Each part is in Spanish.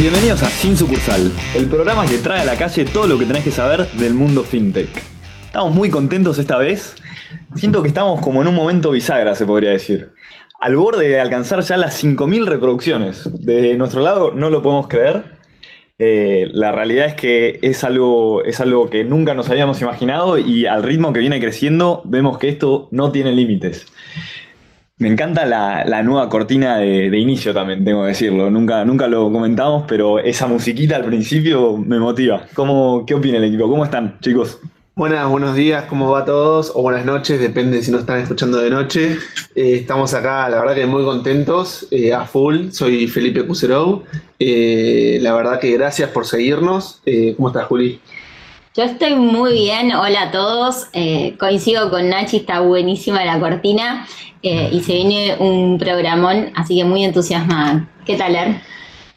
Bienvenidos a Sin Sucursal, el programa que trae a la calle todo lo que tenés que saber del mundo fintech. Estamos muy contentos esta vez. Siento que estamos como en un momento bisagra, se podría decir. Al borde de alcanzar ya las 5.000 reproducciones. De nuestro lado no lo podemos creer. Eh, la realidad es que es algo, es algo que nunca nos habíamos imaginado y al ritmo que viene creciendo vemos que esto no tiene límites. Me encanta la, nueva cortina de, inicio también, tengo que decirlo. Nunca, nunca lo comentamos, pero esa musiquita al principio me motiva. ¿Cómo, ¿Qué opina el equipo? ¿Cómo están, chicos? Buenas, buenos días, ¿cómo va a todos? O buenas noches, depende si nos están escuchando de noche. Eh, estamos acá, la verdad que muy contentos, eh, a full. Soy Felipe Cuserou. Eh, la verdad que gracias por seguirnos. ¿Cómo estás, Juli? Yo estoy muy bien, hola a todos. coincido con Nachi, está buenísima la cortina y se viene un programón, así que muy entusiasmada. ¿Qué tal, Er?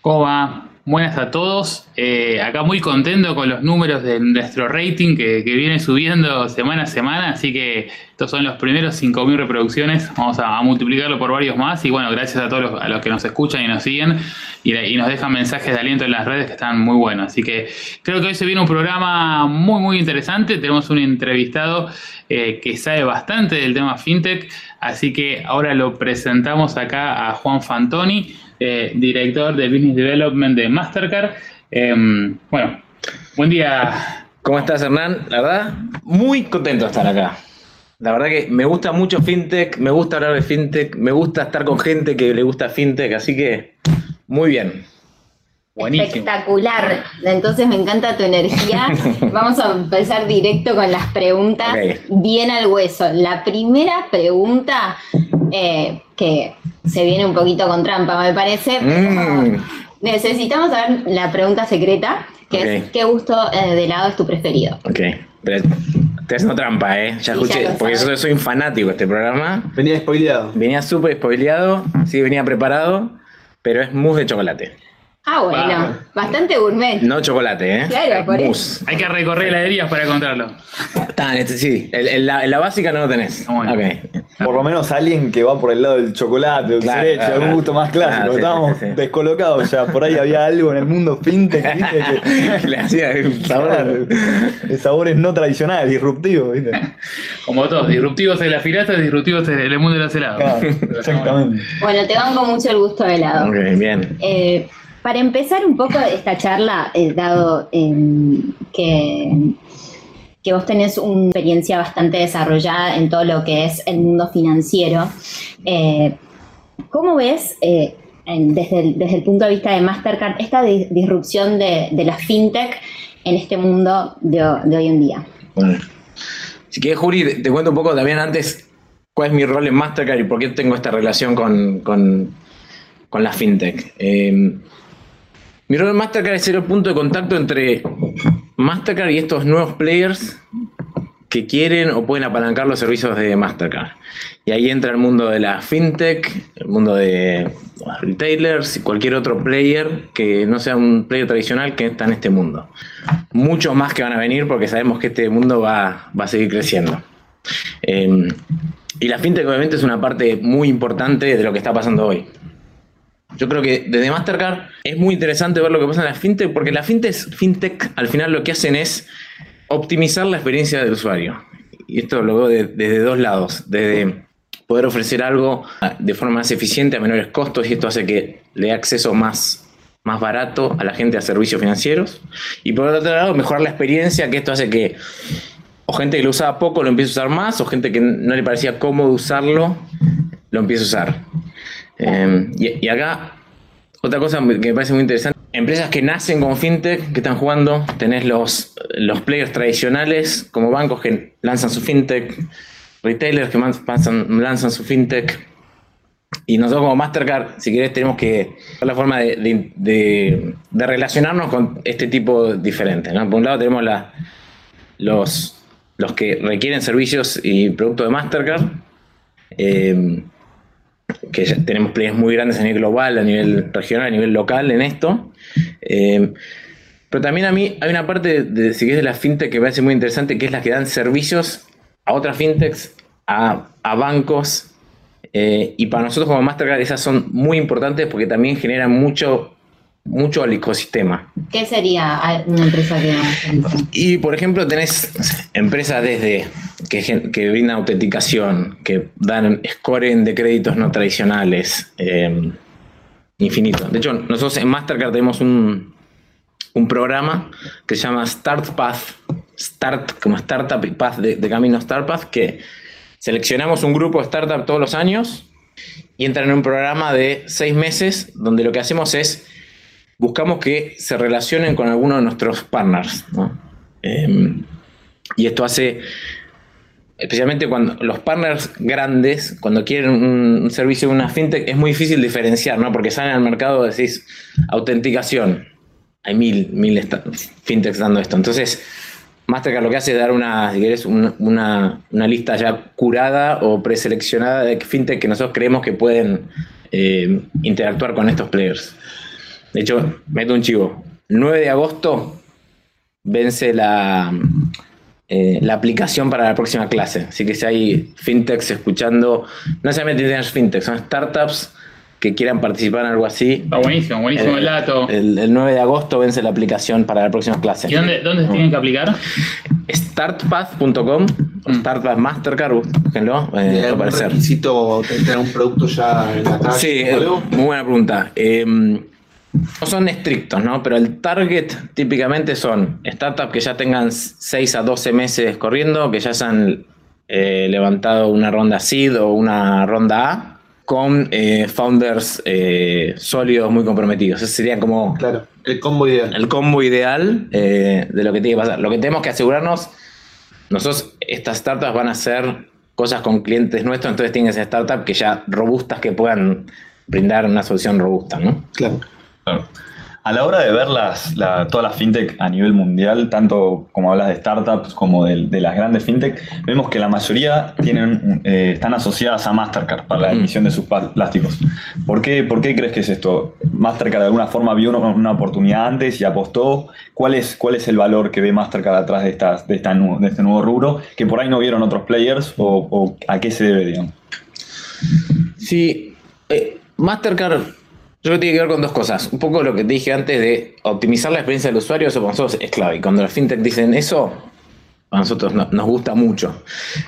¿Cómo va? Buenas a todos. Eh, acá muy contento con los números de nuestro rating que, viene subiendo semana a semana. Así que estos son los primeros 5.000 reproducciones. Vamos a, multiplicarlo por varios más. Y bueno, gracias a todos los, a los que nos escuchan y nos siguen y, nos dejan mensajes de aliento en las redes que están muy buenos. Así que creo que hoy se viene un programa muy, muy interesante. Tenemos un entrevistado eh, que sabe bastante del tema fintech. Así que ahora lo presentamos acá a Juan Fantoni. Eh, director de Business Development de Mastercard. Em, bueno, buen día. ¿Cómo estás, Hernán? La verdad, muy contento de estar acá. La verdad que me gusta mucho FinTech, me gusta hablar de FinTech, me gusta estar con gente que le gusta FinTech, así que muy bien. Buenísimo. Espectacular. Entonces me encanta tu energía. Vamos a empezar directo con las preguntas bien al hueso. La primera pregunta eh, que se viene un poquito con trampa, me parece. Mm. Necesitamos saber la pregunta secreta, que es ¿qué gusto eh, de helado es tu preferido? Ok, pero te haciendo trampa, ¿eh? Ya escuché, porque yo soy un fanático de este programa. Venía spoileado. Venía súper spoileado, sí, venía preparado, pero es mousse de chocolate. Ah, bueno, bastante gourmet. No chocolate, ¿eh? Claro, por eso. Hay que recorrer heladerías para encontrarlo. Está, este, sí, en la, básica no lo tenés. Ah, por lo menos alguien que va por el lado del chocolate, del claro, derecho, algún gusto más clásico. Ah, Estábamos descolocados ya. Por ahí había algo en el mundo fintech, ¿viste? Que le hacía sabor, sabores no tradicionales, disruptivos, ¿viste? Como todos, disruptivos en la filata, disruptivos en el mundo de los helados. exactamente. Bueno, te con mucho el gusto de helado. Ok, bien. Eh, para empezar un poco esta charla, eh, dado em, que, vos tenés una experiencia bastante desarrollada en todo lo que es el mundo financiero, eh, ¿cómo ves eh, desde, el, punto de vista de Mastercard esta disrupción de, la fintech en este mundo de, hoy en día? Bueno, si quieres, Juri, te, cuento un poco también antes cuál es mi rol en Mastercard y por qué tengo esta relación con, con, con la fintech. Mi en Mastercard es el punto de contacto entre Mastercard y estos nuevos players que quieren o pueden apalancar los servicios de Mastercard. Y ahí entra el mundo de la fintech, el mundo de retailers y cualquier otro player que no sea un player tradicional que está en este mundo. Muchos más que van a venir porque sabemos que este mundo va, a seguir creciendo. Em, y la fintech obviamente es una parte muy importante de lo que está pasando hoy. Yo creo que desde Mastercard es muy interesante ver lo que pasa en la fintech, porque la fintech, fintech al final lo que hacen es optimizar la experiencia del usuario. Y esto lo veo desde dos lados. Desde poder ofrecer algo de forma más eficiente, a menores costos, y esto hace que le dé acceso más, más barato a la gente a servicios financieros. Y por otro lado, mejorar la experiencia, que esto hace que o gente que lo usaba poco lo empiece a usar más, o gente que no le parecía cómodo usarlo, lo empiece a usar. Em, y, acá, otra cosa que me parece muy interesante, empresas que nacen con fintech, que están jugando, tenés los, los players tradicionales como bancos que lanzan su fintech, retailers que lanzan su fintech, y nosotros como Mastercard, si querés, tenemos que la forma de, relacionarnos con este tipo diferente. Por un lado tenemos los, los que requieren servicios y productos de Mastercard, eh, que tenemos players muy grandes a nivel global, a nivel regional, a nivel local en esto. Eh, pero también a mí hay una parte de, si de la fintech que me parece muy interesante, que es la que dan servicios a otras fintechs, a, bancos. Eh, y para nosotros como Mastercard esas son muy importantes porque también generan mucho mucho al ecosistema. ¿Qué sería una empresa que Y por ejemplo, tenés empresas desde que, que brindan autenticación, que dan scoring de créditos no tradicionales, eh, infinito. De hecho, nosotros en Mastercard tenemos un, un programa que se llama Start Path, Start, como Startup Path de, de Camino Start Path, que seleccionamos un grupo de startup todos los años y entran en un programa de seis meses donde lo que hacemos es buscamos que se relacionen con alguno de nuestros partners. Em, y esto hace, especialmente cuando los partners grandes, cuando quieren un, servicio de una fintech, es muy difícil diferenciar, ¿no? Porque salen al mercado y decís autenticación. Hay mil, mil fintechs dando esto. Entonces, Mastercard lo que hace es dar una, una, lista ya curada o preseleccionada de fintech que nosotros creemos que pueden eh, interactuar con estos players. De hecho, meto un chivo. 9 de agosto vence la, eh, la aplicación para la próxima clase. Así que si hay fintechs escuchando, no solamente tienen fintechs, son startups que quieran participar en algo así. Está buenísimo, buenísimo el, dato. El, 9 de agosto vence la aplicación para la próxima clase. ¿Y dónde, dónde se tienen que aplicar? Startpath.com, mm. Startpath Mastercard, búsquenlo. Eh, ¿Es requisito tener un producto ya en la calle? Sí, muy buena pregunta. Eh, no son estrictos, ¿no? Pero el target típicamente son startups que ya tengan 6 a 12 meses corriendo, que ya se han eh, levantado una ronda seed o una ronda A con eh, founders eh, sólidos muy comprometidos. Ese sería como... Claro, el combo ideal. El combo ideal de lo que tiene que pasar. Lo que tenemos que asegurarnos, nosotros, estas startups van a hacer cosas con clientes nuestros, entonces tienen que ser startups que ya robustas que puedan brindar una solución robusta, ¿no? Claro. A la hora de ver las, todas las fintech a nivel mundial, tanto como hablas de startups como de, las grandes fintech, vemos que la mayoría tienen, eh, están asociadas a Mastercard para la emisión de sus plásticos. ¿Por qué, ¿Por qué crees que es esto? ¿Mastercard de alguna forma vio una, oportunidad antes y apostó? ¿Cuál es, ¿Cuál es el valor que ve Mastercard atrás de, estas, de, esta, de este nuevo rubro que por ahí no vieron otros players o, a qué se debe, digamos? Sí, eh, Mastercard yo creo que tiene que ver con dos cosas. Un poco lo que dije antes de optimizar la experiencia del usuario, para nosotros es clave. Y cuando las fintech dicen eso, a nosotros nos gusta mucho.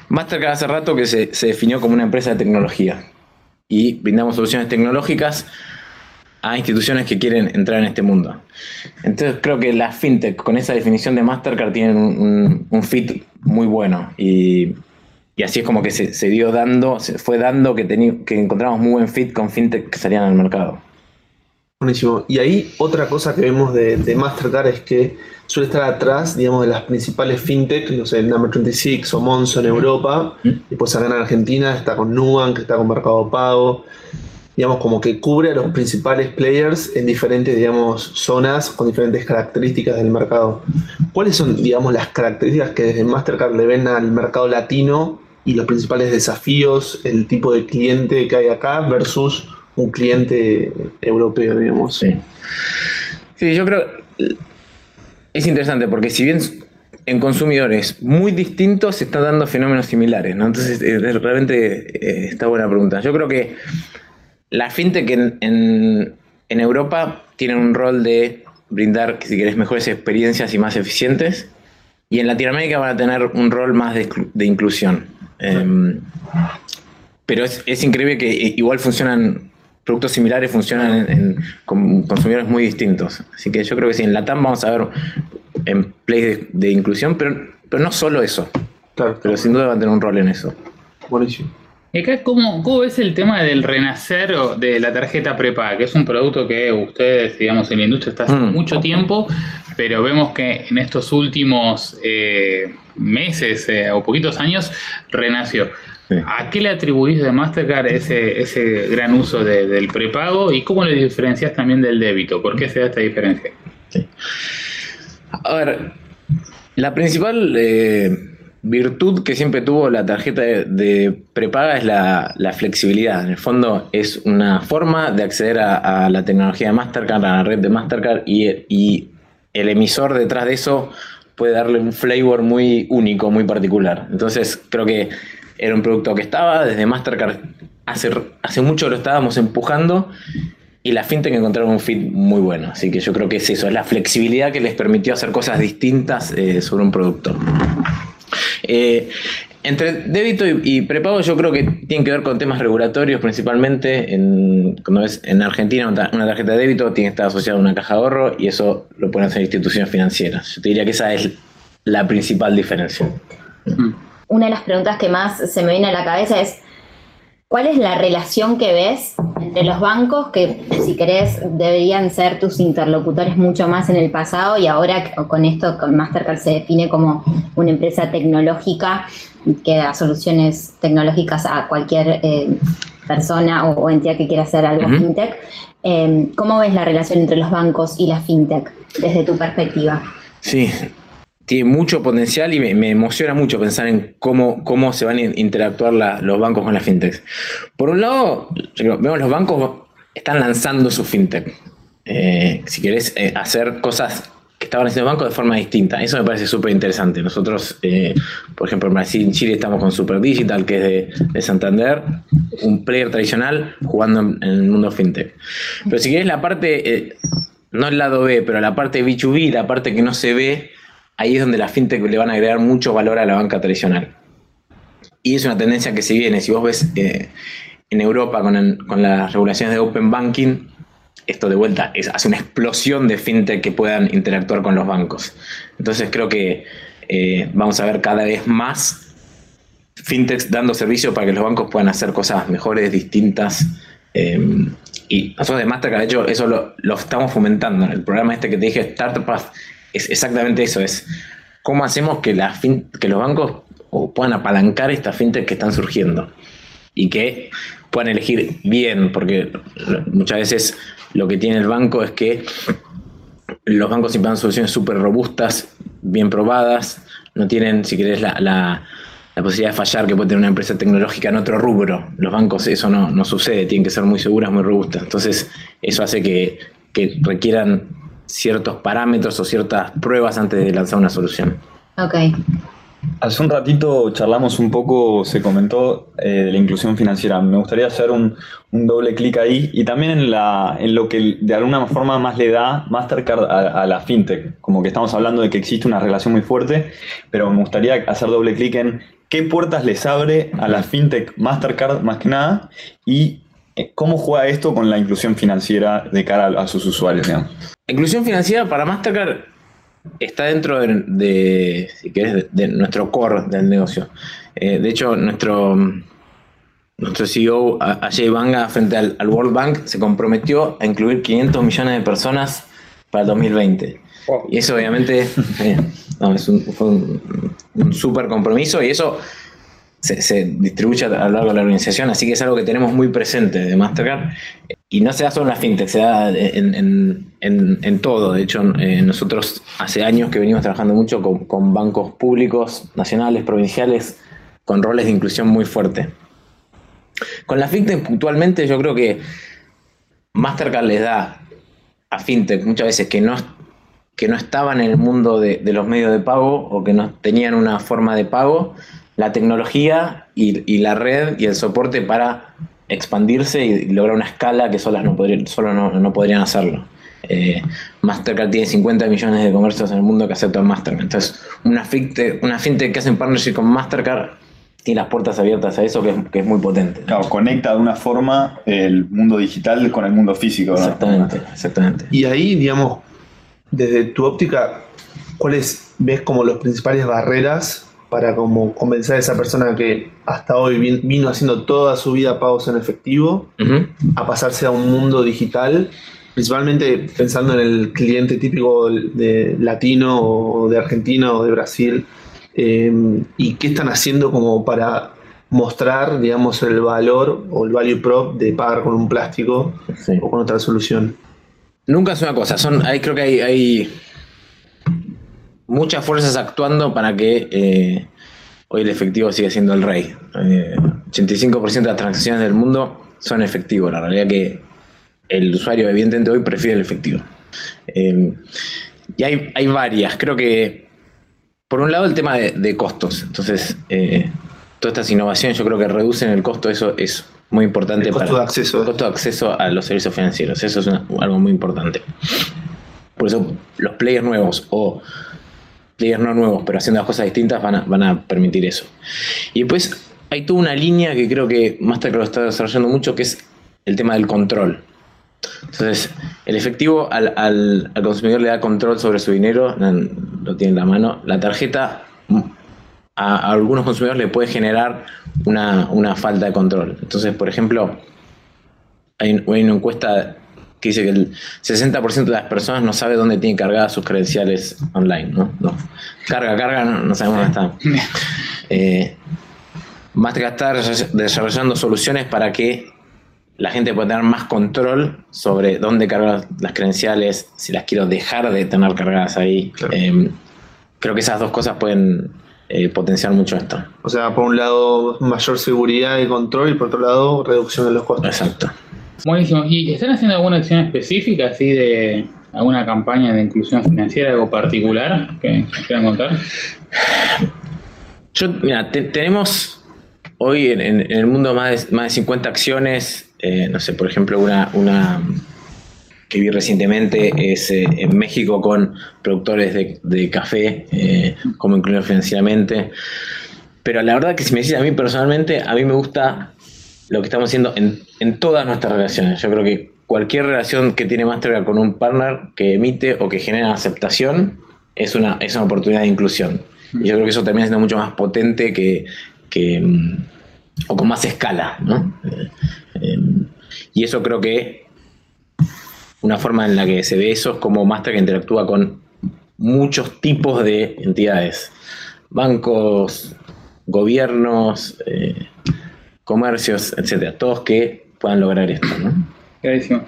Mastercard hace rato que se, definió como una empresa de tecnología y brindamos soluciones tecnológicas a instituciones que quieren entrar en este mundo. Entonces creo que las fintech con esa definición de Mastercard tienen un, fit muy bueno y, así es como que se, dio dando, se fue dando que, que encontramos muy buen fit con fintech que salían al mercado. Buenísimo. Y ahí otra cosa que vemos de, Mastercard es que suele estar atrás, digamos, de las principales fintech, no sé, Number 26 o Monzo en Europa, y después acá en Argentina está con Nubank, está con Mercado Pago, digamos, como que cubre a los principales players en diferentes, digamos, zonas con diferentes características del mercado. ¿Cuáles son, digamos, las características que desde Mastercard le ven al mercado latino y los principales desafíos, el tipo de cliente que hay acá versus un cliente europeo, digamos. Sí. sí, yo creo es interesante porque si bien en consumidores muy distintos se están dando fenómenos similares, ¿no? Entonces, eh, realmente eh, está buena pregunta. Yo creo que la fintech en, en, Europa tienen un rol de brindar, si querés, mejores experiencias y más eficientes. Y en Latinoamérica van a tener un rol más de, de inclusión. Em, pero es, es, increíble que igual funcionan productos similares funcionan en, con consumidores muy distintos. Así que yo creo que sí, en la TAM vamos a ver en play de, inclusión, pero, pero no solo eso. Claro, pero sin duda va a tener un rol en eso. Buenísimo. ¿Y acá cómo, cómo ves el tema del renacer de la tarjeta prepaga? Que es un producto que ustedes, digamos, en la industria está hace mm. mucho tiempo, pero vemos que en estos últimos eh, meses eh, o poquitos años renació. ¿A qué le atribuís de Mastercard ese, ese gran uso del prepago y cómo le diferencias también del débito? ¿Por qué se da esta diferencia? A ver, la principal eh, virtud que siempre tuvo la tarjeta de, prepaga es la, flexibilidad. En el fondo es una forma de acceder a, la tecnología de Mastercard, a la red de Mastercard y, y el emisor detrás de eso puede darle un flavor muy único, muy particular. Entonces creo que era un producto que estaba desde Mastercard, hace, hace mucho lo estábamos empujando y la fintech encontraron un fit muy bueno. Así que yo creo que es eso, es la flexibilidad que les permitió hacer cosas distintas eh, sobre un producto. Eh, entre débito y, prepago yo creo que tienen que ver con temas regulatorios principalmente. En, cuando ves en Argentina una tarjeta de débito tiene que estar asociada a una caja de ahorro y eso lo pueden hacer instituciones financieras. Yo te diría que esa es la principal diferencia. Una de las preguntas que más se me viene a la cabeza es ¿Cuál es la relación que ves entre los bancos que, si querés, deberían ser tus interlocutores mucho más en el pasado y ahora con esto, con Mastercard se define como una empresa tecnológica que da soluciones tecnológicas a cualquier eh, persona o, entidad que quiera hacer algo fintech? Eh, ¿Cómo ves la relación entre los bancos y la fintech desde tu perspectiva? Sí, tiene mucho potencial y me, emociona mucho pensar en cómo, cómo se van a interactuar los bancos con las fintechs. Por un lado, vemos los bancos están lanzando su fintech. Eh, si querés eh, hacer cosas que estaban haciendo bancos de forma distinta, eso me parece súper interesante. Nosotros, eh, por ejemplo, en Brasil, en Chile estamos con Super Digital, que es de, Santander, un player tradicional jugando en, en, el mundo fintech. Pero si querés la parte, no el lado B, pero la parte B2B, la parte que no se ve, ahí es donde las fintech le van a agregar mucho valor a la banca tradicional. Y es una tendencia que se viene. Si vos ves eh, en Europa con, las regulaciones de Open Banking, esto de vuelta hace una explosión de fintech que puedan interactuar con los bancos. Entonces creo que eh, vamos a ver cada vez más fintechs dando servicio para que los bancos puedan hacer cosas mejores, distintas. Eh, y nosotros de Mastercard, de hecho, eso lo, lo, estamos fomentando. El programa este que te dije, Startup Path, es exactamente eso, es cómo hacemos que, que los bancos puedan apalancar estas fintech que están surgiendo y que puedan elegir bien, porque muchas veces lo que tiene el banco es que los bancos siempre dan soluciones súper robustas, bien probadas, no tienen, si querés, la, la, posibilidad de fallar que puede tener una empresa tecnológica en otro rubro. Los bancos eso no, no sucede, tienen que ser muy seguras, muy robustas. Entonces, eso hace que requieran ciertos parámetros o ciertas pruebas antes de lanzar una solución. Ok. Hace un ratito charlamos un poco, se comentó eh, de la inclusión financiera. Me gustaría hacer un, doble clic ahí y también en, la, en lo que de alguna forma más le da Mastercard a, a, la fintech. Como que estamos hablando de que existe una relación muy fuerte, pero me gustaría hacer doble clic en qué puertas les abre a la fintech Mastercard más que nada y ¿Cómo juega esto con la inclusión financiera de cara a, sus usuarios? La inclusión financiera para Mastercard está dentro de, de, nuestro core del negocio. Eh, de hecho, nuestro, nuestro CEO, Ajay Banga, frente al, World Bank, se comprometió a incluir 500 millones de personas para el 2020. Y eso obviamente eh, es un, fue un, un súper compromiso y eso se, distribuye a lo largo de la organización, así que es algo que tenemos muy presente de Mastercard. Y no se da solo en la fintech, se da en, todo. De hecho, eh, nosotros hace años que venimos trabajando mucho con, bancos públicos, nacionales, provinciales, con roles de inclusión muy fuerte. Con la fintech puntualmente yo creo que Mastercard les da a fintech muchas veces que no, que no estaban en el mundo de los medios de pago o que no tenían una forma de pago, la tecnología y, la red y el soporte para expandirse y lograr una escala que solas no podrían, solo no, podrían hacerlo. Eh, Mastercard tiene 50 millones de comercios en el mundo que aceptan Mastercard. Entonces, una fintech, una fintech que hace un partnership con Mastercard tiene las puertas abiertas a eso que es, muy potente. Claro, conecta de una forma el mundo digital con el mundo físico. Exactamente, exactamente. Y ahí, digamos, desde tu óptica, ¿cuáles ves como las principales barreras para como convencer a esa persona que hasta hoy vino haciendo toda su vida pagos en efectivo a pasarse a un mundo digital, principalmente pensando en el cliente típico de latino o de Argentina o de Brasil, em, y qué están haciendo como para mostrar, digamos, el valor o el value prop de pagar con un plástico o con otra solución. Nunca es una cosa, son, hay, creo que hay muchas fuerzas actuando para que eh, hoy el efectivo siga siendo el rey. 85% eh, de las transacciones del mundo son efectivos. La realidad que el usuario evidentemente hoy prefiere el efectivo. Eh, y hay, hay, varias. Creo que, por un lado, el tema de, costos. Entonces, todas estas innovaciones yo creo que reducen el costo. Eso es muy importante El costo para de acceso. el costo de acceso a los servicios financieros. Eso es una- algo muy importante. Por eso los players nuevos o players no nuevos, pero haciendo las cosas distintas, van a, van a permitir eso. Y después hay toda una línea que creo que Mastercard está desarrollando mucho, que es el tema del control. Entonces, el efectivo al, al- al consumidor le da control sobre su dinero, lo tiene en la mano. La tarjeta mm, a, algunos consumidores le puede generar una, una falta de control. Entonces, por ejemplo, hay una encuesta que dice que el 60% de las personas no sabe dónde tiene cargadas sus credenciales online. ¿no? No. Carga, carga, no, no sabemos dónde están. Eh, Mastercard está desarrollando soluciones para que la gente pueda tener más control sobre dónde cargar las credenciales, si las quiero dejar de tener cargadas ahí. Claro. Eh, creo que esas dos cosas pueden eh, potenciar mucho esto. O sea, por un lado, mayor seguridad y control, y por otro lado, reducción de los costos. Exacto. Buenísimo. ¿Y están haciendo alguna acción específica, así de alguna campaña de inclusión financiera, algo particular que quieran contar? Yo, mira, te- tenemos hoy en, el mundo más de, más de 50 acciones. eh, no sé, por ejemplo, una, una que vi recientemente es eh, en México con productores de, café, eh, cómo incluir financieramente. Pero la verdad que si me decís a mí personalmente, a mí me gusta lo que estamos haciendo en, en todas nuestras relaciones. Yo creo que cualquier relación que tiene Mastercard con un partner que emite o que genera aceptación es una, es una oportunidad de inclusión. Y yo creo que eso termina siendo mucho más potente que, que, mm, o con más escala, ¿no? Eh, eh, y eso creo que una forma en la que se ve eso es como Mastercard interactúa con muchos tipos de entidades. Bancos, gobiernos, eh, comercios, etcétera. Todos que puedan lograr esto, ¿no? Clarísimo.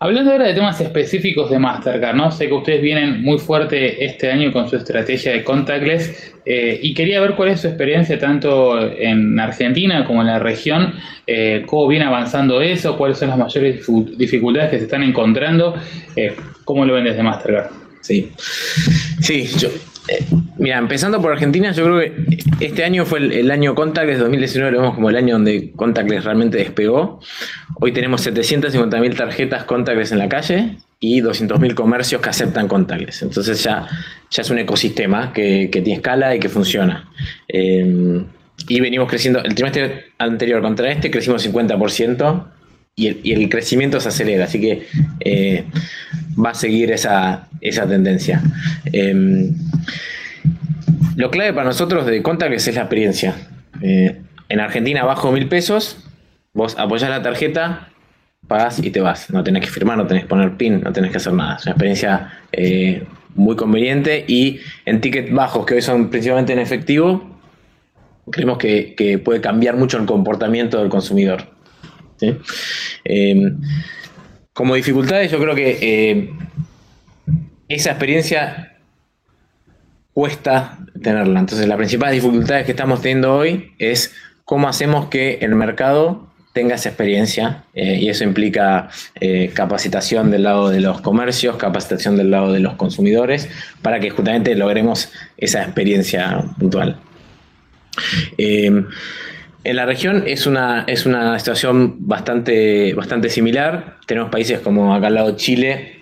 Hablando ahora de temas específicos de Mastercard, ¿no? Sé que ustedes vienen muy fuerte este año con su estrategia de contactless eh, y quería ver cuál es su experiencia tanto en Argentina como en la región, eh, cómo viene avanzando eso, cuáles son las mayores dificultades que se están encontrando, eh, cómo lo ven desde Mastercard. Sí. Sí, yo. Eh, mira, empezando por Argentina, yo creo que este año fue el, el año Contactless, 2019 lo vemos como el año donde Contactless realmente despegó. Hoy tenemos 750.000 tarjetas Contactless en la calle y 200.000 comercios que aceptan Contactless. Entonces ya, ya es un ecosistema que, que tiene escala y que funciona. Eh, y venimos creciendo, el trimestre anterior contra este crecimos 50% y el, crecimiento se acelera, así que eh, va a seguir esa, esa tendencia. Eh, lo clave para nosotros de Contactless es la experiencia. Eh, en Argentina, bajo mil pesos, vos apoyás la tarjeta, pagás y te vas. No tenés que firmar, no tenés que poner PIN, no tenés que hacer nada. Es una experiencia eh, muy conveniente y en tickets bajos, que hoy son principalmente en efectivo, creemos que puede cambiar mucho el comportamiento del consumidor. Eh, como dificultades, yo creo que eh, esa experiencia cuesta tenerla. Entonces, las principales dificultades que estamos teniendo hoy es cómo hacemos que el mercado tenga esa experiencia eh, y eso implica eh, capacitación del lado de los comercios, capacitación del lado de los consumidores, para que justamente logremos esa experiencia puntual. Eh, en la región es una, es una situación bastante, bastante similar. Tenemos países como acá al lado Chile,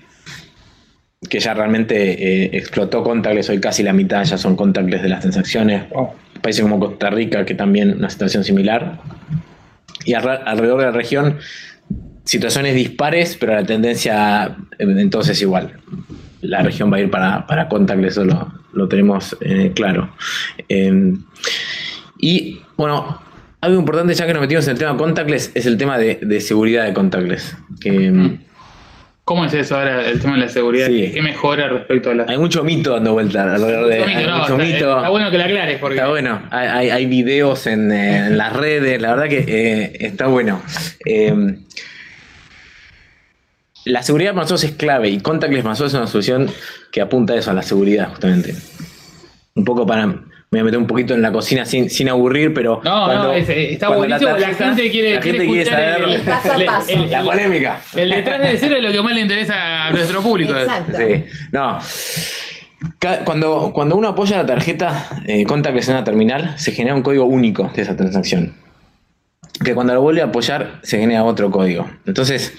que ya realmente eh, explotó contactless, hoy casi la mitad ya son contactless de las transacciones. Países como Costa Rica, que también una situación similar. Y alre- alrededor de la región, situaciones dispares, pero la tendencia eh, entonces es igual. La región va a ir para, para contactless, eso lo, lo tenemos eh, claro. Eh, y bueno, algo importante ya que nos metimos en el tema contactless es el tema de, de seguridad de contactless. Que, mm, ¿Cómo es eso ahora, el tema de la seguridad? Sí. ¿Qué mejora respecto a la... Hay mucho mito dando vuelta alrededor de. Mucho mito, hay no, mucho está, mito. está bueno que la aclares porque... Está bueno, hay, hay, hay videos en, eh, en las redes, la verdad que eh, está bueno. Eh, la seguridad para nosotros es clave y Contactless para nosotros es una solución que apunta a eso, a la seguridad justamente. Un poco para, me voy a meter un poquito en la cocina sin, sin aburrir, pero... No, no, es- está cuando buenísimo, la tarjeta- gente quiere- la gente quiere saber el- paso a el- paso. el- la polémica. El detrás de cero es lo que más le interesa a nuestro público. Exacto. Sí, no. Cuando, cuando uno apoya la tarjeta eh, contactless en una terminal, se genera un código único de esa transacción. que cuando lo vuelve a apoyar se genera otro código. Entonces,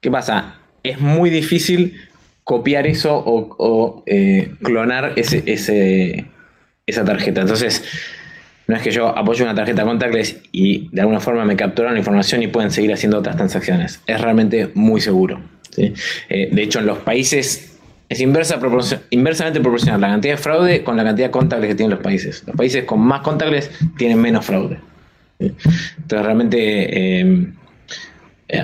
¿qué pasa? Es muy difícil copiar eso o, o, eh, clonar ese, ese, esa tarjeta. Entonces, no es que yo apoyo una tarjeta contactless y de alguna forma me capturan la información y pueden seguir haciendo otras transacciones. Es realmente muy seguro. Eh, de hecho, en los países es inversa inversamente proporcional la cantidad de fraude con la cantidad de contactless que tienen los países. Los países con más contactless tienen menos fraude. Entonces, realmente, eh,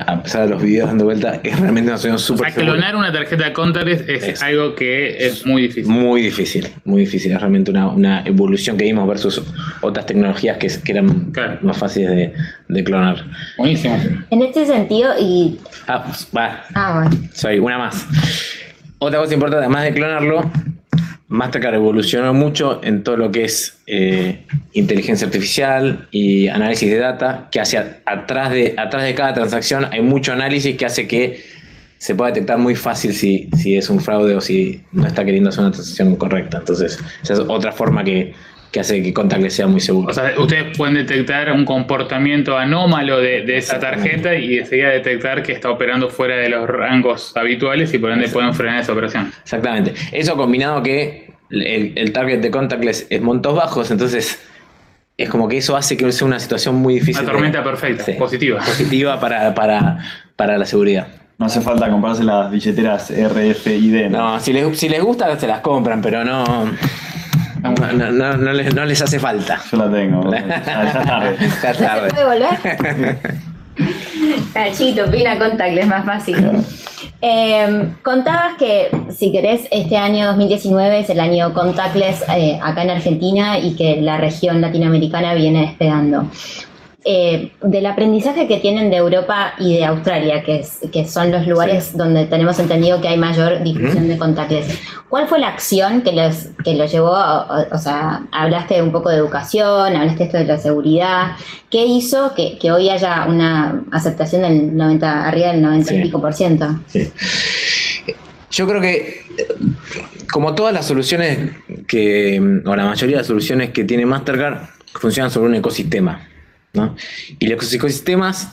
a pesar de los videos dando vuelta, es realmente una solución O súper sea, segura. clonar una tarjeta contactless es, Es. algo que es muy difícil. Muy difícil, muy difícil. Es realmente una, una evolución que vimos versus otras tecnologías que, que eran Claro. más fáciles de, de clonar. Buenísimo. En este sentido, y. Ah, va, Ah, bueno. soy una más. Otra cosa importante, además de clonarlo, Mastercard evolucionó mucho en todo lo que es eh, inteligencia artificial y análisis de data, que hacia atrás de, atrás de cada transacción hay mucho análisis que hace que se pueda detectar muy fácil si, si es un fraude o si no está queriendo hacer una transacción correcta. Entonces, esa es otra forma que, que hace que Contactless sea muy seguro. O sea, ustedes pueden detectar un comportamiento anómalo de, de esa tarjeta y enseguida detectar que está operando fuera de los rangos habituales y por ende pueden frenar esa operación. Exactamente. Eso combinado que el, el target de contactless es montos bajos, entonces es como que eso hace que sea una situación muy difícil. Una de- tormenta perfecta, Sí. positiva. Positiva para, para, para la seguridad. No hace falta comprarse las billeteras RFID. No, si les, si les gusta, se las compran, pero no. No, no- no- no les, no les hace falta. Yo la tengo. Ya, tarde. Ya ¿Ya se tarde. puede volver? Chiquito, pina contactless, más fácil. Eh, contabas que, si querés, este año 2019 es el año contactless eh, acá en Argentina y que la región latinoamericana viene despegando. Eh, del aprendizaje que tienen de Europa y de Australia, que, es- que son los lugares donde tenemos entendido que hay mayor difusión de contactless, ¿cuál fue la acción que los, que los llevó? a- o, o sea, hablaste un poco de educación, hablaste esto de la seguridad. ¿Qué hizo que, que hoy haya una aceptación del 90, arriba del 90 y Sí. pico por ciento? Yo creo que, como todas las soluciones que, o la mayoría de las soluciones que tiene Mastercard, funcionan sobre un ecosistema. Y los ecosistemas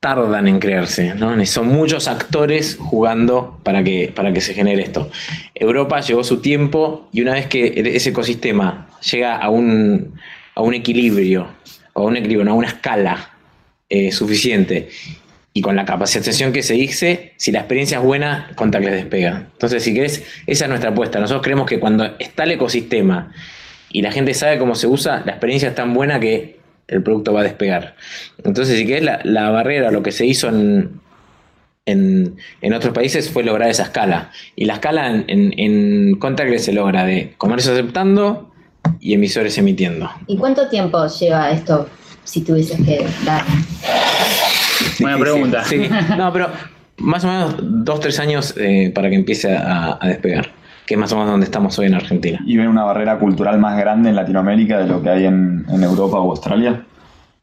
tardan en crearse. Son muchos actores jugando para que, para que se genere esto. Europa llevó su tiempo y una vez que ese ecosistema llega a un, a un equilibrio, a un equilibrio, a una escala eh, suficiente y con la capacitación que se dice, si la experiencia es buena, Contactless despega. Entonces, si querés, esa es nuestra apuesta. Nosotros creemos que cuando está el ecosistema y la gente sabe cómo se usa, la experiencia es tan buena que el producto va a despegar. Entonces, si querés, la, la barrera, lo que se hizo en, en, en otros países fue lograr esa escala. Y la escala en, en, en Contactless se logra de comercio aceptando y emisores emitiendo. ¿Y cuánto tiempo lleva esto si tuvieses que dar? Buena pregunta. Sí, no, pero más o menos dos, tres años eh, para que empiece a, a despegar, que es más o menos donde estamos hoy en Argentina. ¿Y ven una barrera cultural más grande en Latinoamérica de lo que hay en, en Europa o Australia?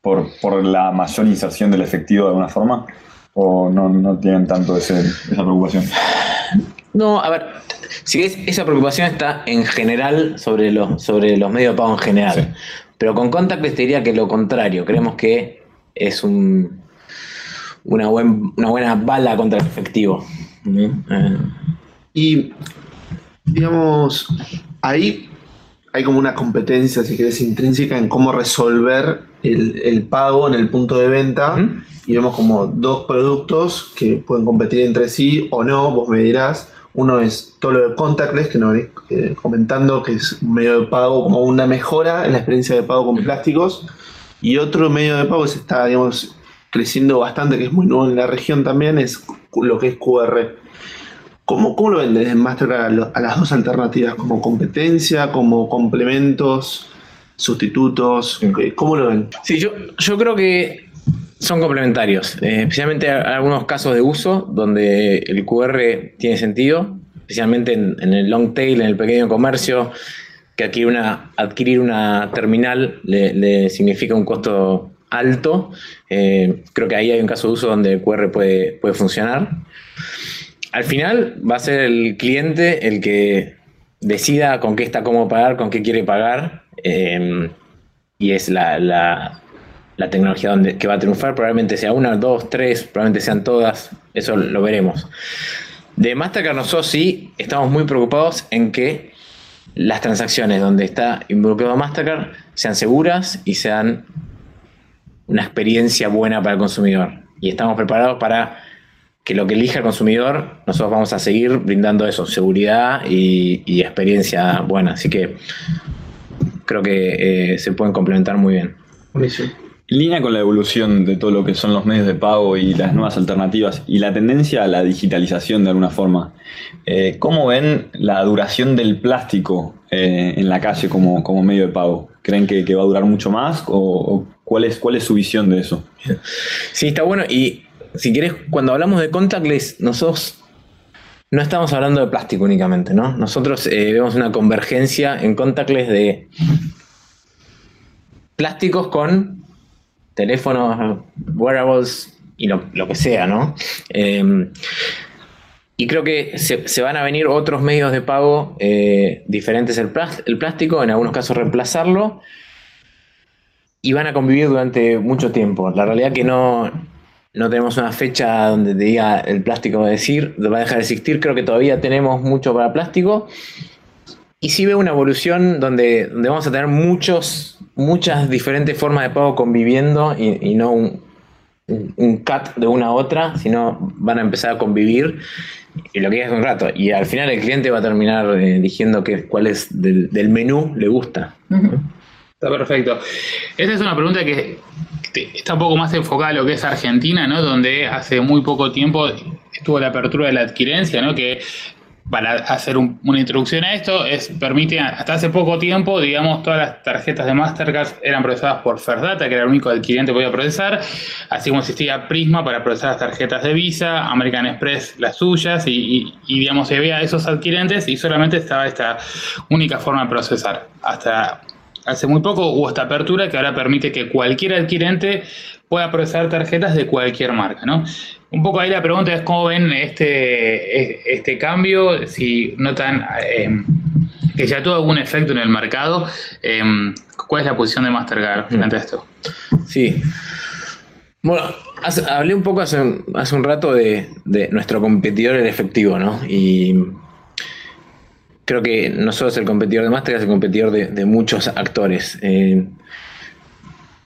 Por, por la mayor inserción del efectivo de alguna forma? ¿O no, no tienen tanto ese- esa preocupación? No, a ver, si ves, esa preocupación está en general sobre los, sobre los medios de pago en general. Sí. Pero con Contactless te diría que lo contrario. Creemos que es un, una, buen- una buena bala contra el efectivo. Eh, Y, digamos, ahí hay como una competencia, si querés, intrínseca en cómo resolver el, el pago en el punto de venta. Y vemos como dos productos que pueden competir entre sí o no, vos me dirás. Uno es todo lo de contactless, que nos venís eh, comentando, que es un medio de pago como una mejora en la experiencia de pago con plásticos. Y otro medio de pago que se está, digamos, creciendo bastante, que es muy nuevo en la región también, es lo que es QR. ¿Cómo, cómo lo ven desde Mastercard a, lo- a las dos alternativas? ¿Como competencia, como complementos, sustitutos? ¿Cómo lo ven? Sí, yo, yo creo que son complementarios, eh, especialmente a- algunos casos de uso donde el QR tiene sentido, especialmente en, en el long tail, en el pequeño comercio, que adquirir una, adquirir una terminal le, le significa un costo alto. Eh, creo que ahí hay un caso de uso donde el QR puede, puede funcionar. Al final va a ser el cliente el que decida con qué está cómo pagar, con qué quiere pagar. eh, y es la, la- la tecnología donde, que va a triunfar. Probablemente sea una, dos, tres, probablemente sean todas. Eso lo veremos. De Mastercard nosotros sí estamos muy preocupados en que las transacciones donde está involucrado Mastercard sean seguras y sean una experiencia buena para el consumidor. Y estamos preparados para que lo que elija el consumidor, nosotros vamos a seguir brindando eso, seguridad y, experiencia buena. Así que creo que eh, se pueden complementar muy bien. En línea con la evolución de todo lo que son los medios de pago y las nuevas alternativas y la tendencia a la digitalización de alguna forma, eh, ¿cómo ven la duración del plástico eh, en la calle como, como, medio de pago? ¿Creen que, va a durar mucho más o, cuál, es, cuál es su visión de eso? Sí, está bueno y si querés, cuando hablamos de contactless, nosotros no estamos hablando de plástico únicamente, ¿no? Nosotros eh, vemos una convergencia en contactless de plásticos con teléfonos, wearables y lo, que sea, ¿no? Em, y creo que se, van a venir otros medios de pago eh, diferentes el, el plástico, en algunos casos reemplazarlo, y van a convivir durante mucho tiempo. La realidad que no, no tenemos una fecha donde te diga el plástico va a, decir, va a dejar de existir, creo que todavía tenemos mucho para plástico. Y sí veo una evolución donde, donde vamos a tener muchos muchas diferentes formas de pago conviviendo y, no un, un, cut de una a otra, sino van a empezar a convivir y lo que es un rato. Y al final el cliente va a terminar eh, diciendo que, cuál es del, menú le gusta. Está perfecto. Esta es una pregunta que está un poco más enfocada a lo que es Argentina, ¿no? Donde hace muy poco tiempo estuvo la apertura de la adquirencia, ¿no? Que para hacer una introducción a esto, es, permite, hasta hace poco tiempo, digamos, todas las tarjetas de Mastercard eran procesadas por Ferdata, que era el único adquirente que podía procesar, así como existía Prisma para procesar las tarjetas de Visa, American Express las suyas, y, digamos, se veía esos adquirentes y solamente estaba esta única forma de procesar. Hasta hace muy poco hubo esta apertura que ahora permite que cualquier adquirente pueda procesar tarjetas de cualquier marca, ¿no? Un poco ahí la pregunta es cómo ven este, este cambio, si notan eh, que ya tuvo algún efecto en el mercado. Eh, ¿Cuál es la posición de Mastercard frente a esto? Sí. Bueno, hablé un poco hace, un rato de, nuestro competidor el efectivo, ¿no? Y creo que no solo es el competidor de Mastercard, es el competidor de, muchos actores. Eh,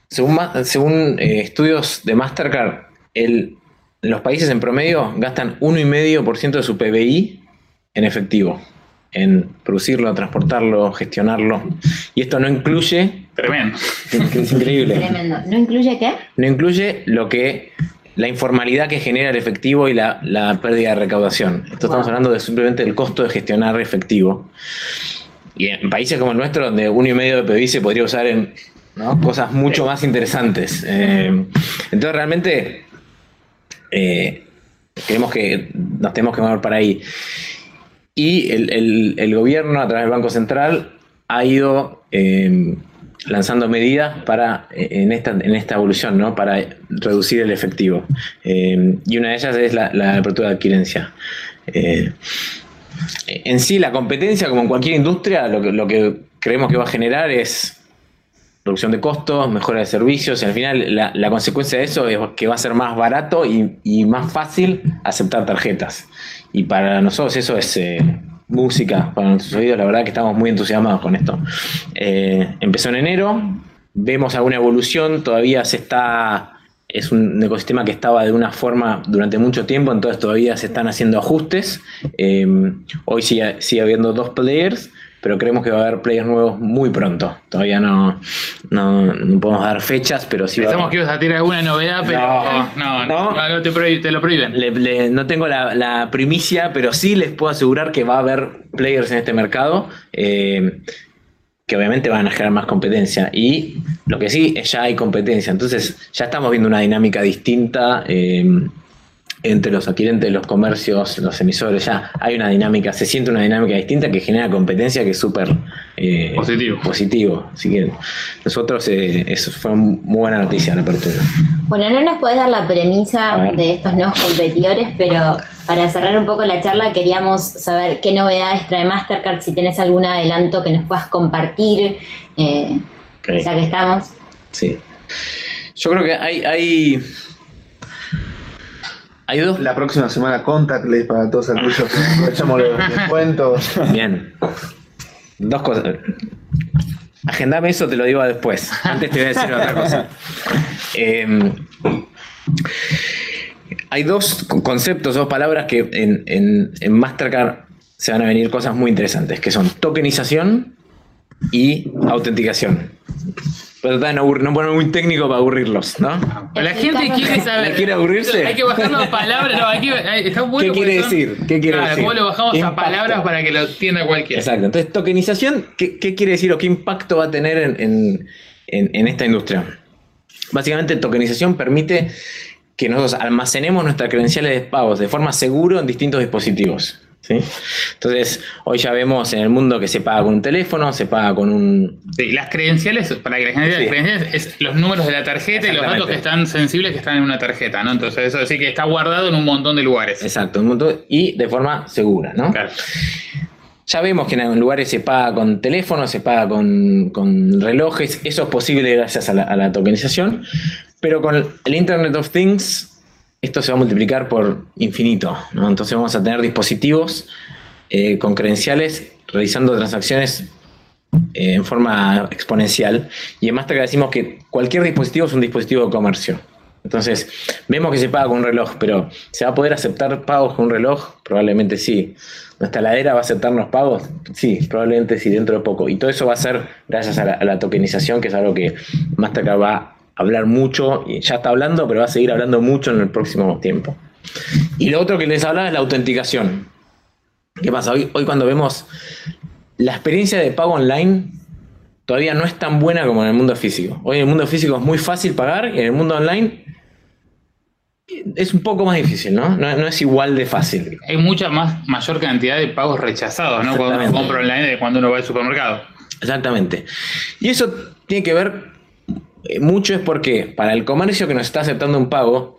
según, según estudios de Mastercard, el los países en promedio gastan 1,5% de su PBI en efectivo, en producirlo, transportarlo, gestionarlo. Y esto no incluye... Tremendo. Es increíble. Tremendo. ¿No incluye qué? No incluye lo que la informalidad que genera el efectivo y la, pérdida de recaudación. Esto estamos hablando de simplemente del costo de gestionar efectivo. Y en países como el nuestro, donde uno y medio de PBI se podría usar en cosas mucho más interesantes. Eh, entonces, realmente eh, creemos que nos tenemos que mover para ahí. Y el, gobierno, a través del Banco Central, ha ido eh, lanzando medidas para eh, en esta, en esta evolución, ¿no? para reducir el efectivo. y una de ellas es la, apertura de adquirencia. en sí, la competencia, como en cualquier industria, lo que, lo que creemos que va a generar es reducción de costos, mejora de servicios, y al final la, consecuencia de eso es que va a ser más barato y, más fácil aceptar tarjetas. Y para nosotros eso es eh, música, para nuestros oídos, la verdad que estamos muy entusiasmados con esto. Eh, empezó en enero, vemos alguna evolución, todavía se está... Es un ecosistema que estaba de una forma durante mucho tiempo, entonces todavía se están haciendo ajustes. Eh, hoy sigue habiendo dos players, pero creemos que va a haber players nuevos muy pronto. Todavía no, no, podemos dar fechas, pero sí. Pensamos que ibas a tirar alguna novedad, pero no, no, no, te, lo prohíben. no tengo la, primicia, pero sí les puedo asegurar que va a haber players en este mercado. Eh, que obviamente van a generar más competencia. Y lo que sí, ya hay competencia. Entonces ya estamos viendo una dinámica distinta. Eh, entre los adquirentes, los comercios, los emisores, ya hay una dinámica, se siente una dinámica distinta que genera competencia que es súper eh, positivo. positivo. Así que nosotros, eh, eso fue muy buena noticia la apertura. Bueno, no nos puedes dar la premisa de estos nuevos competidores, pero para cerrar un poco la charla queríamos saber qué novedades trae Mastercard, si tienes algún adelanto que nos puedas compartir, eh, ya que estamos. Sí. Yo creo que hay, hay, hay dos. La próxima semana contactless para todos aquellos que aprovechamos los descuentos. Bien. Dos cosas. Agendame eso, te lo digo después. Antes te voy a decir otra cosa. Eh, hay dos conceptos, dos palabras que en, en, en Mastercard se van a venir cosas muy interesantes, que son tokenización y autenticación. Pero trata de no, ponerme muy técnico para aburrirlos, ¿no? La gente quiere saber. ¿Le quiere aburrirse? Hay que bajar las palabras. No, hay que, hay- está bueno ¿Qué quiere son- decir? ¿Qué quiere Claro, decir? ¿Cómo lo bajamos ¿Qué a impacto? palabras para que lo entienda cualquiera? Exacto. Entonces, tokenización, ¿qué, qué quiere decir o qué impacto va a tener en, en- en- en esta industria? Básicamente, tokenización permite que nosotros almacenemos nuestras credenciales de pagos de forma segura en distintos dispositivos. ¿Sí? Entonces, hoy ya vemos en el mundo que se paga con un teléfono, se paga con un... Sí, las credenciales, para que la gente Sí. las credenciales es los números de la tarjeta y los datos que están sensibles que están en una tarjeta, ¿no? Entonces eso decir que está guardado en un montón de lugares. Exacto, un montón- y de forma segura, ¿no? Claro. Ya vemos que en algunos lugares se paga con teléfono, se paga con, con relojes, eso es posible gracias a la, a la tokenización, pero con el Internet of Things esto se va a multiplicar por infinito, ¿no? Entonces vamos a tener dispositivos eh, con credenciales realizando transacciones eh, en forma exponencial y en Mastercard decimos que cualquier dispositivo es un dispositivo de comercio. Entonces, vemos que se paga con un reloj, pero ¿se va a poder aceptar pagos con un reloj? Probablemente sí. ¿Nuestra ladera va a aceptarnos pagos? Sí, probablemente sí, dentro de poco. Y todo eso va a ser gracias a la, a la tokenización, que es algo que Mastercard va hablar mucho, y ya está hablando, pero va a seguir hablando mucho en el próximo tiempo. Y lo otro que les hablaba es la autenticación. ¿Qué pasa? Hoy, hoy cuando vemos la experiencia de pago online todavía no es tan buena como en el mundo físico. Hoy en el mundo físico es muy fácil pagar y en el mundo online es un poco más difícil, ¿no? No, no es igual de fácil. Hay mucha más mayor cantidad de pagos rechazados, ¿no? Cuando uno compra online de cuando uno va al supermercado. Exactamente. Y eso tiene que ver mucho es porque para el comercio que nos está aceptando un pago,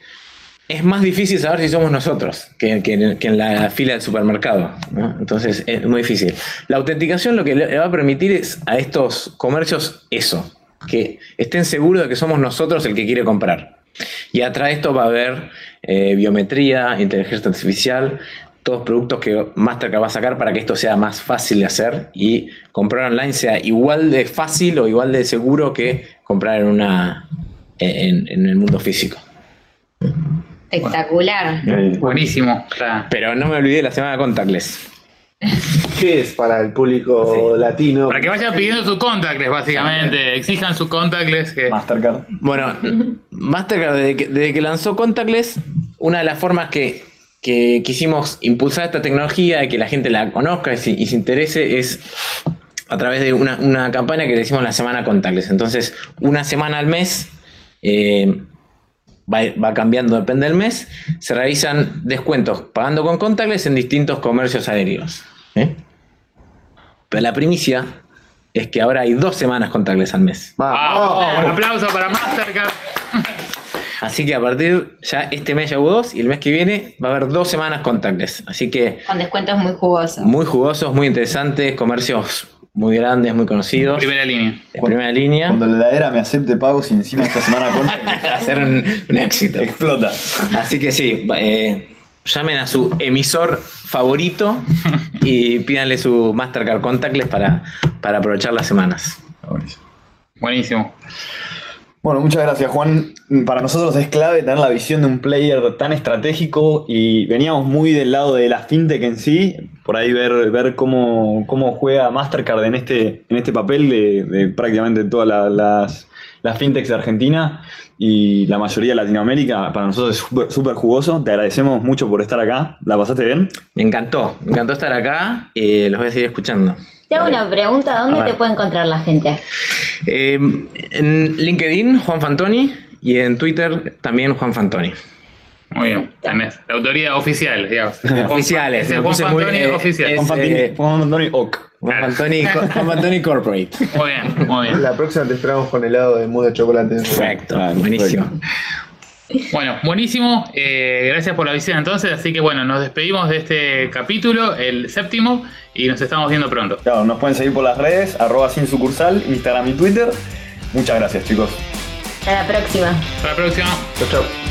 es más difícil saber si somos nosotros que, en, la fila del supermercado. Entonces es muy difícil. La autenticación lo que le va a permitir es a estos comercios eso, que estén seguros de que somos nosotros el que quiere comprar. Y atrás de esto va a haber eh, biometría, inteligencia artificial, todos productos que Mastercard va a sacar para que esto sea más fácil de hacer y comprar online sea igual de fácil o igual de seguro que comprar en una en, en el mundo físico. Espectacular. Buenísimo. Está. Pero no me olvidé la semana contactless. ¿Qué es para el público latino? Para que vayan pidiendo su contactless, básicamente. Exijan su contactless. Que... Mastercard. Bueno, Mastercard desde que, desde que lanzó contactless, una de las formas que, que quisimos impulsar esta tecnología y que la gente la conozca y se, y se interese es a través de una, una campaña que le decimos la semana contactless. Entonces, una semana al mes, eh, va, va cambiando, depende del mes, se realizan descuentos pagando con contactless en distintos comercios aéreos. ¿eh? Pero la primicia es que ahora hay dos semanas contactless al mes. ¡Vamos! Vamos. Un aplauso para Mastercard. Así que a partir ya este mes ya hubo dos y el mes que viene va a haber dos semanas contactless. Así que Con descuentos muy jugosos. muy jugosos, muy interesantes, comercios muy grandes, muy conocidos. Primera línea. Primera línea. Cuando la heladera me acepte pagos y encima esta semana con Va a ser un, un éxito. explota. Así que sí, eh, llamen a su emisor favorito y pídanle su Mastercard Contactless para, para aprovechar las semanas. Buenísimo. Bueno, muchas gracias Juan. Para nosotros es clave tener la visión de un player tan estratégico y veníamos muy del lado de la fintech en sí, por ahí ver, ver cómo, cómo juega Mastercard en este, en este papel de, prácticamente todas la- las, las fintechs de Argentina y la mayoría de Latinoamérica. Para nosotros es súper- jugoso. Te agradecemos mucho por estar acá. ¿La pasaste bien? Me encantó, me encantó estar acá. eh, los voy a seguir escuchando. Te hago una pregunta, ¿dónde te puede encontrar la gente? Eh, en LinkedIn, Juan Fantoni, y en Twitter también Juan Fantoni. Muy bien. Tenés la autoridad oficial, digamos. Oficiales, Juan muy- Fantoni eh, oficial. es- Juan eh, Juan Fantoni Oc. Juan. Fantoni, Juan Fantoni Corporate. Muy bien, muy bien. La próxima te esperamos con helado de mousse de chocolate. Perfecto, buenísimo. Bueno, buenísimo. Eh, gracias por la visita entonces. Así que bueno, nos despedimos de este capítulo, el séptimo, y nos estamos viendo pronto. Claro, nos pueden seguir por las redes, arroba sin sucursal, Instagram y Twitter. Muchas gracias chicos. Hasta la próxima. Hasta la próxima. Chau, chau.